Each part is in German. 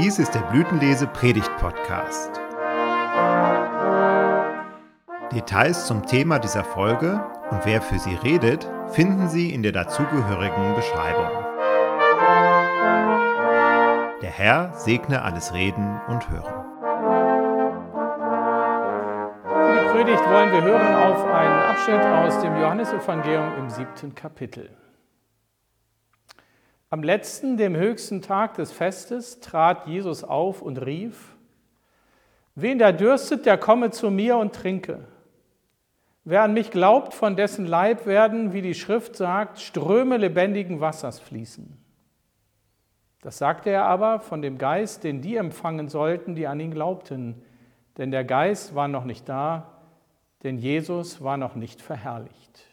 Dies ist der Blütenlese Predigt Podcast. Details zum Thema dieser Folge und wer für sie redet, finden Sie in der dazugehörigen Beschreibung. Der Herr segne alles Reden und Hören. Für die Predigt wollen wir hören auf einen Abschnitt aus dem Johannesevangelium im siebten Kapitel. Am letzten, dem höchsten Tag des Festes, trat Jesus auf und rief, Wen da dürstet, der komme zu mir und trinke. Wer an mich glaubt, von dessen Leib werden, wie die Schrift sagt, Ströme lebendigen Wassers fließen. Das sagte er aber von dem Geist, den die empfangen sollten, die an ihn glaubten. Denn der Geist war noch nicht da, denn Jesus war noch nicht verherrlicht.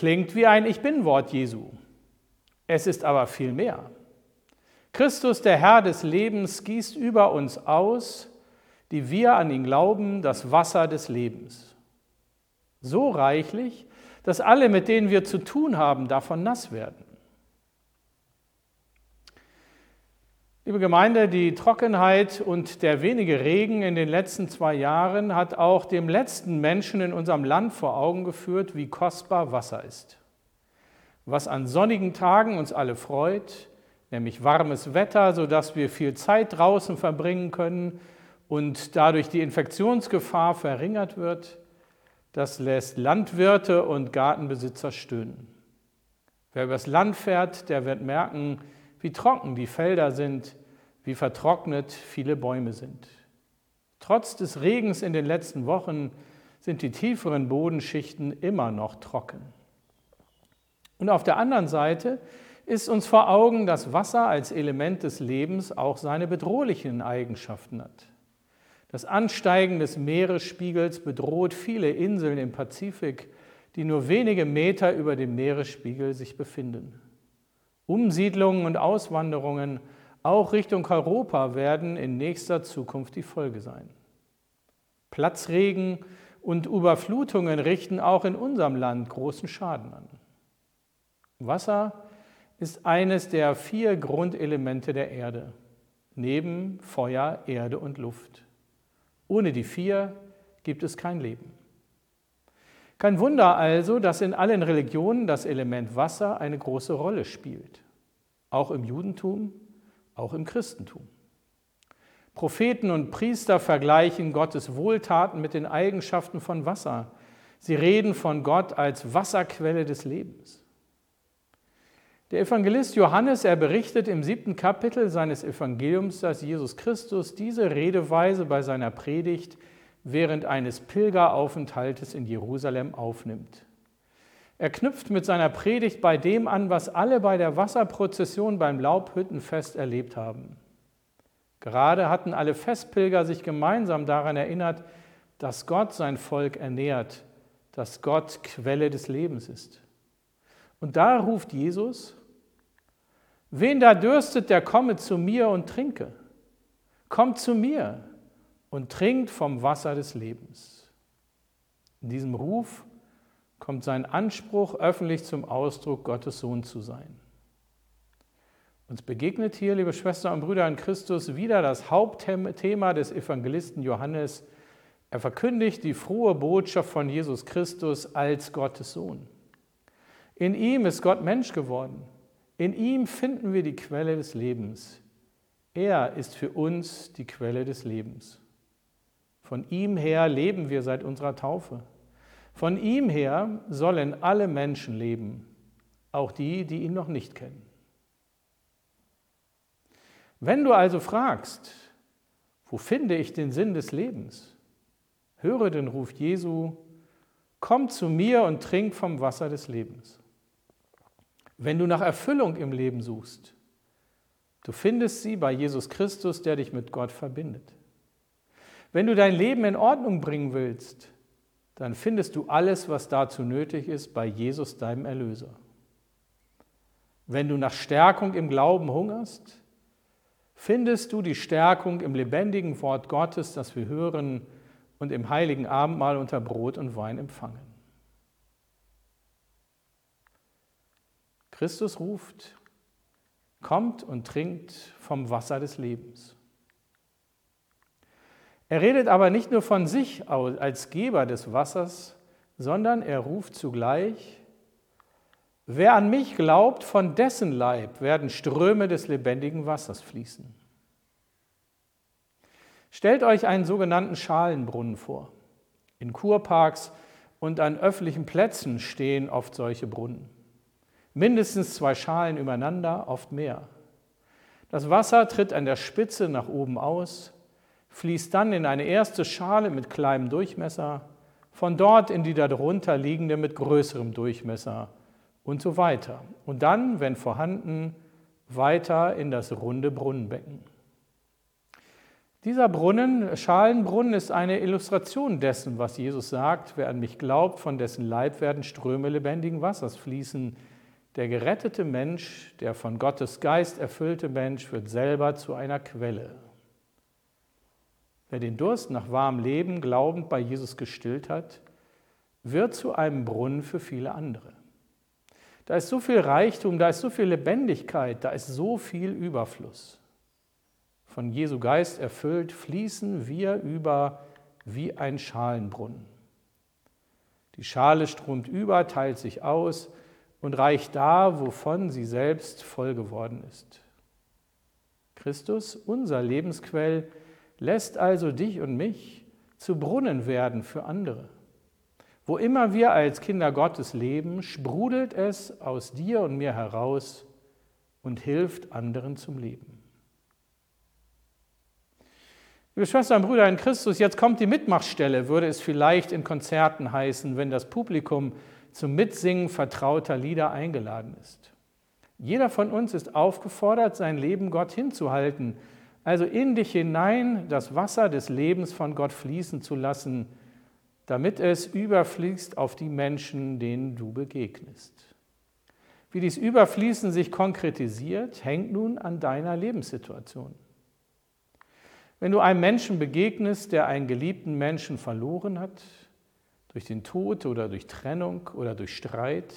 Klingt wie ein Ich bin-Wort Jesu. Es ist aber viel mehr. Christus, der Herr des Lebens, gießt über uns aus, die wir an ihn glauben, das Wasser des Lebens. So reichlich, dass alle, mit denen wir zu tun haben, davon nass werden. Liebe Gemeinde, die Trockenheit und der wenige Regen in den letzten zwei Jahren hat auch dem letzten Menschen in unserem Land vor Augen geführt, wie kostbar Wasser ist. Was an sonnigen Tagen uns alle freut, nämlich warmes Wetter, sodass wir viel Zeit draußen verbringen können und dadurch die Infektionsgefahr verringert wird, das lässt Landwirte und Gartenbesitzer stöhnen. Wer übers Land fährt, der wird merken, wie trocken die Felder sind, wie vertrocknet viele Bäume sind. Trotz des Regens in den letzten Wochen sind die tieferen Bodenschichten immer noch trocken. Und auf der anderen Seite ist uns vor Augen, dass Wasser als Element des Lebens auch seine bedrohlichen Eigenschaften hat. Das Ansteigen des Meeresspiegels bedroht viele Inseln im Pazifik, die nur wenige Meter über dem Meeresspiegel sich befinden. Umsiedlungen und Auswanderungen auch Richtung Europa werden in nächster Zukunft die Folge sein. Platzregen und Überflutungen richten auch in unserem Land großen Schaden an. Wasser ist eines der vier Grundelemente der Erde, neben Feuer, Erde und Luft. Ohne die vier gibt es kein Leben. Kein Wunder also, dass in allen Religionen das Element Wasser eine große Rolle spielt, auch im Judentum auch im Christentum. Propheten und Priester vergleichen Gottes Wohltaten mit den Eigenschaften von Wasser. Sie reden von Gott als Wasserquelle des Lebens. Der Evangelist Johannes, er berichtet im siebten Kapitel seines Evangeliums, dass Jesus Christus diese Redeweise bei seiner Predigt während eines Pilgeraufenthaltes in Jerusalem aufnimmt. Er knüpft mit seiner Predigt bei dem an, was alle bei der Wasserprozession beim Laubhüttenfest erlebt haben. Gerade hatten alle Festpilger sich gemeinsam daran erinnert, dass Gott sein Volk ernährt, dass Gott Quelle des Lebens ist. Und da ruft Jesus, wen da dürstet, der komme zu mir und trinke. Kommt zu mir und trinkt vom Wasser des Lebens. In diesem Ruf kommt sein Anspruch öffentlich zum Ausdruck, Gottes Sohn zu sein. Uns begegnet hier, liebe Schwestern und Brüder in Christus, wieder das Hauptthema des Evangelisten Johannes. Er verkündigt die frohe Botschaft von Jesus Christus als Gottes Sohn. In ihm ist Gott Mensch geworden. In ihm finden wir die Quelle des Lebens. Er ist für uns die Quelle des Lebens. Von ihm her leben wir seit unserer Taufe. Von ihm her sollen alle Menschen leben, auch die, die ihn noch nicht kennen. Wenn du also fragst, wo finde ich den Sinn des Lebens? Höre den Ruf Jesu, komm zu mir und trink vom Wasser des Lebens. Wenn du nach Erfüllung im Leben suchst, du findest sie bei Jesus Christus, der dich mit Gott verbindet. Wenn du dein Leben in Ordnung bringen willst, dann findest du alles, was dazu nötig ist, bei Jesus, deinem Erlöser. Wenn du nach Stärkung im Glauben hungerst, findest du die Stärkung im lebendigen Wort Gottes, das wir hören und im heiligen Abendmahl unter Brot und Wein empfangen. Christus ruft, kommt und trinkt vom Wasser des Lebens. Er redet aber nicht nur von sich als Geber des Wassers, sondern er ruft zugleich, wer an mich glaubt, von dessen Leib werden Ströme des lebendigen Wassers fließen. Stellt euch einen sogenannten Schalenbrunnen vor. In Kurparks und an öffentlichen Plätzen stehen oft solche Brunnen. Mindestens zwei Schalen übereinander, oft mehr. Das Wasser tritt an der Spitze nach oben aus, fließt dann in eine erste Schale mit kleinem Durchmesser, von dort in die darunter liegende mit größerem Durchmesser und so weiter. Und dann, wenn vorhanden, weiter in das runde Brunnenbecken. Dieser Brunnen, Schalenbrunnen, ist eine Illustration dessen, was Jesus sagt, wer an mich glaubt, von dessen Leib werden Ströme lebendigen Wassers fließen. Der gerettete Mensch, der von Gottes Geist erfüllte Mensch, wird selber zu einer Quelle. Wer den Durst nach warmem Leben glaubend bei Jesus gestillt hat, wird zu einem Brunnen für viele andere. Da ist so viel Reichtum, da ist so viel Lebendigkeit, da ist so viel Überfluss. Von Jesu Geist erfüllt fließen wir über wie ein Schalenbrunnen. Die Schale strömt über, teilt sich aus und reicht da, wovon sie selbst voll geworden ist. Christus, unser Lebensquell, lässt also dich und mich zu Brunnen werden für andere. Wo immer wir als Kinder Gottes leben, sprudelt es aus dir und mir heraus und hilft anderen zum Leben. Liebe Schwestern und Brüder in Christus, jetzt kommt die Mitmachstelle, würde es vielleicht in Konzerten heißen, wenn das Publikum zum Mitsingen vertrauter Lieder eingeladen ist. Jeder von uns ist aufgefordert, sein Leben Gott hinzuhalten also in dich hinein das Wasser des Lebens von Gott fließen zu lassen, damit es überfließt auf die Menschen, denen du begegnest. Wie dies Überfließen sich konkretisiert, hängt nun an deiner Lebenssituation. Wenn du einem Menschen begegnest, der einen geliebten Menschen verloren hat, durch den Tod oder durch Trennung oder durch Streit,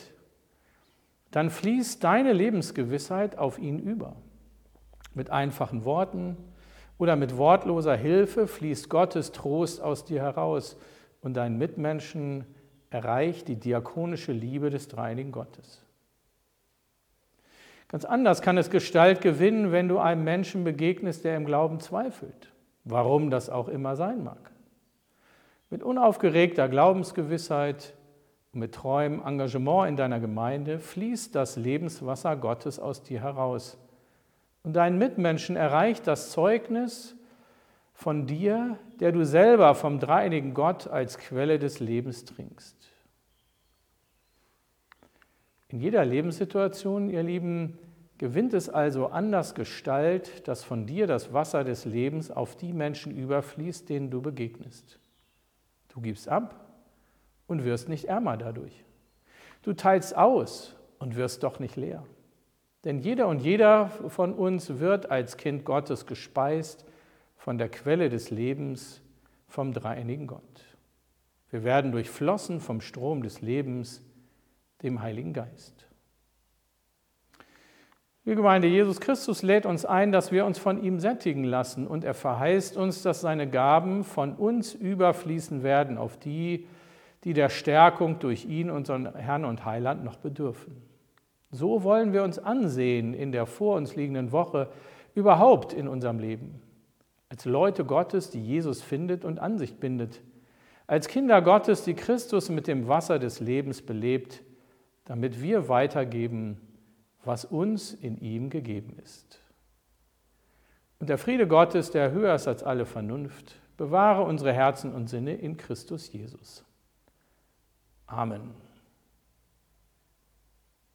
dann fließt deine Lebensgewissheit auf ihn über. Mit einfachen Worten oder mit wortloser Hilfe fließt Gottes Trost aus dir heraus und deinen Mitmenschen erreicht die diakonische Liebe des dreinigen Gottes. Ganz anders kann es Gestalt gewinnen, wenn du einem Menschen begegnest, der im Glauben zweifelt, warum das auch immer sein mag. Mit unaufgeregter Glaubensgewissheit und mit treuem Engagement in deiner Gemeinde fließt das Lebenswasser Gottes aus dir heraus und deinen Mitmenschen erreicht das Zeugnis von dir, der du selber vom dreieinigen Gott als Quelle des Lebens trinkst. In jeder Lebenssituation, ihr Lieben, gewinnt es also anders Gestalt, dass von dir das Wasser des Lebens auf die Menschen überfließt, denen du begegnest. Du gibst ab und wirst nicht ärmer dadurch. Du teilst aus und wirst doch nicht leer. Denn jeder und jeder von uns wird als Kind Gottes gespeist von der Quelle des Lebens, vom dreieinigen Gott. Wir werden durchflossen vom Strom des Lebens, dem Heiligen Geist. Die Gemeinde Jesus Christus lädt uns ein, dass wir uns von ihm sättigen lassen und er verheißt uns, dass seine Gaben von uns überfließen werden auf die, die der Stärkung durch ihn, unseren Herrn und Heiland, noch bedürfen. So wollen wir uns ansehen in der vor uns liegenden Woche, überhaupt in unserem Leben. Als Leute Gottes, die Jesus findet und an sich bindet. Als Kinder Gottes, die Christus mit dem Wasser des Lebens belebt, damit wir weitergeben, was uns in ihm gegeben ist. Und der Friede Gottes, der höher ist als alle Vernunft, bewahre unsere Herzen und Sinne in Christus Jesus. Amen.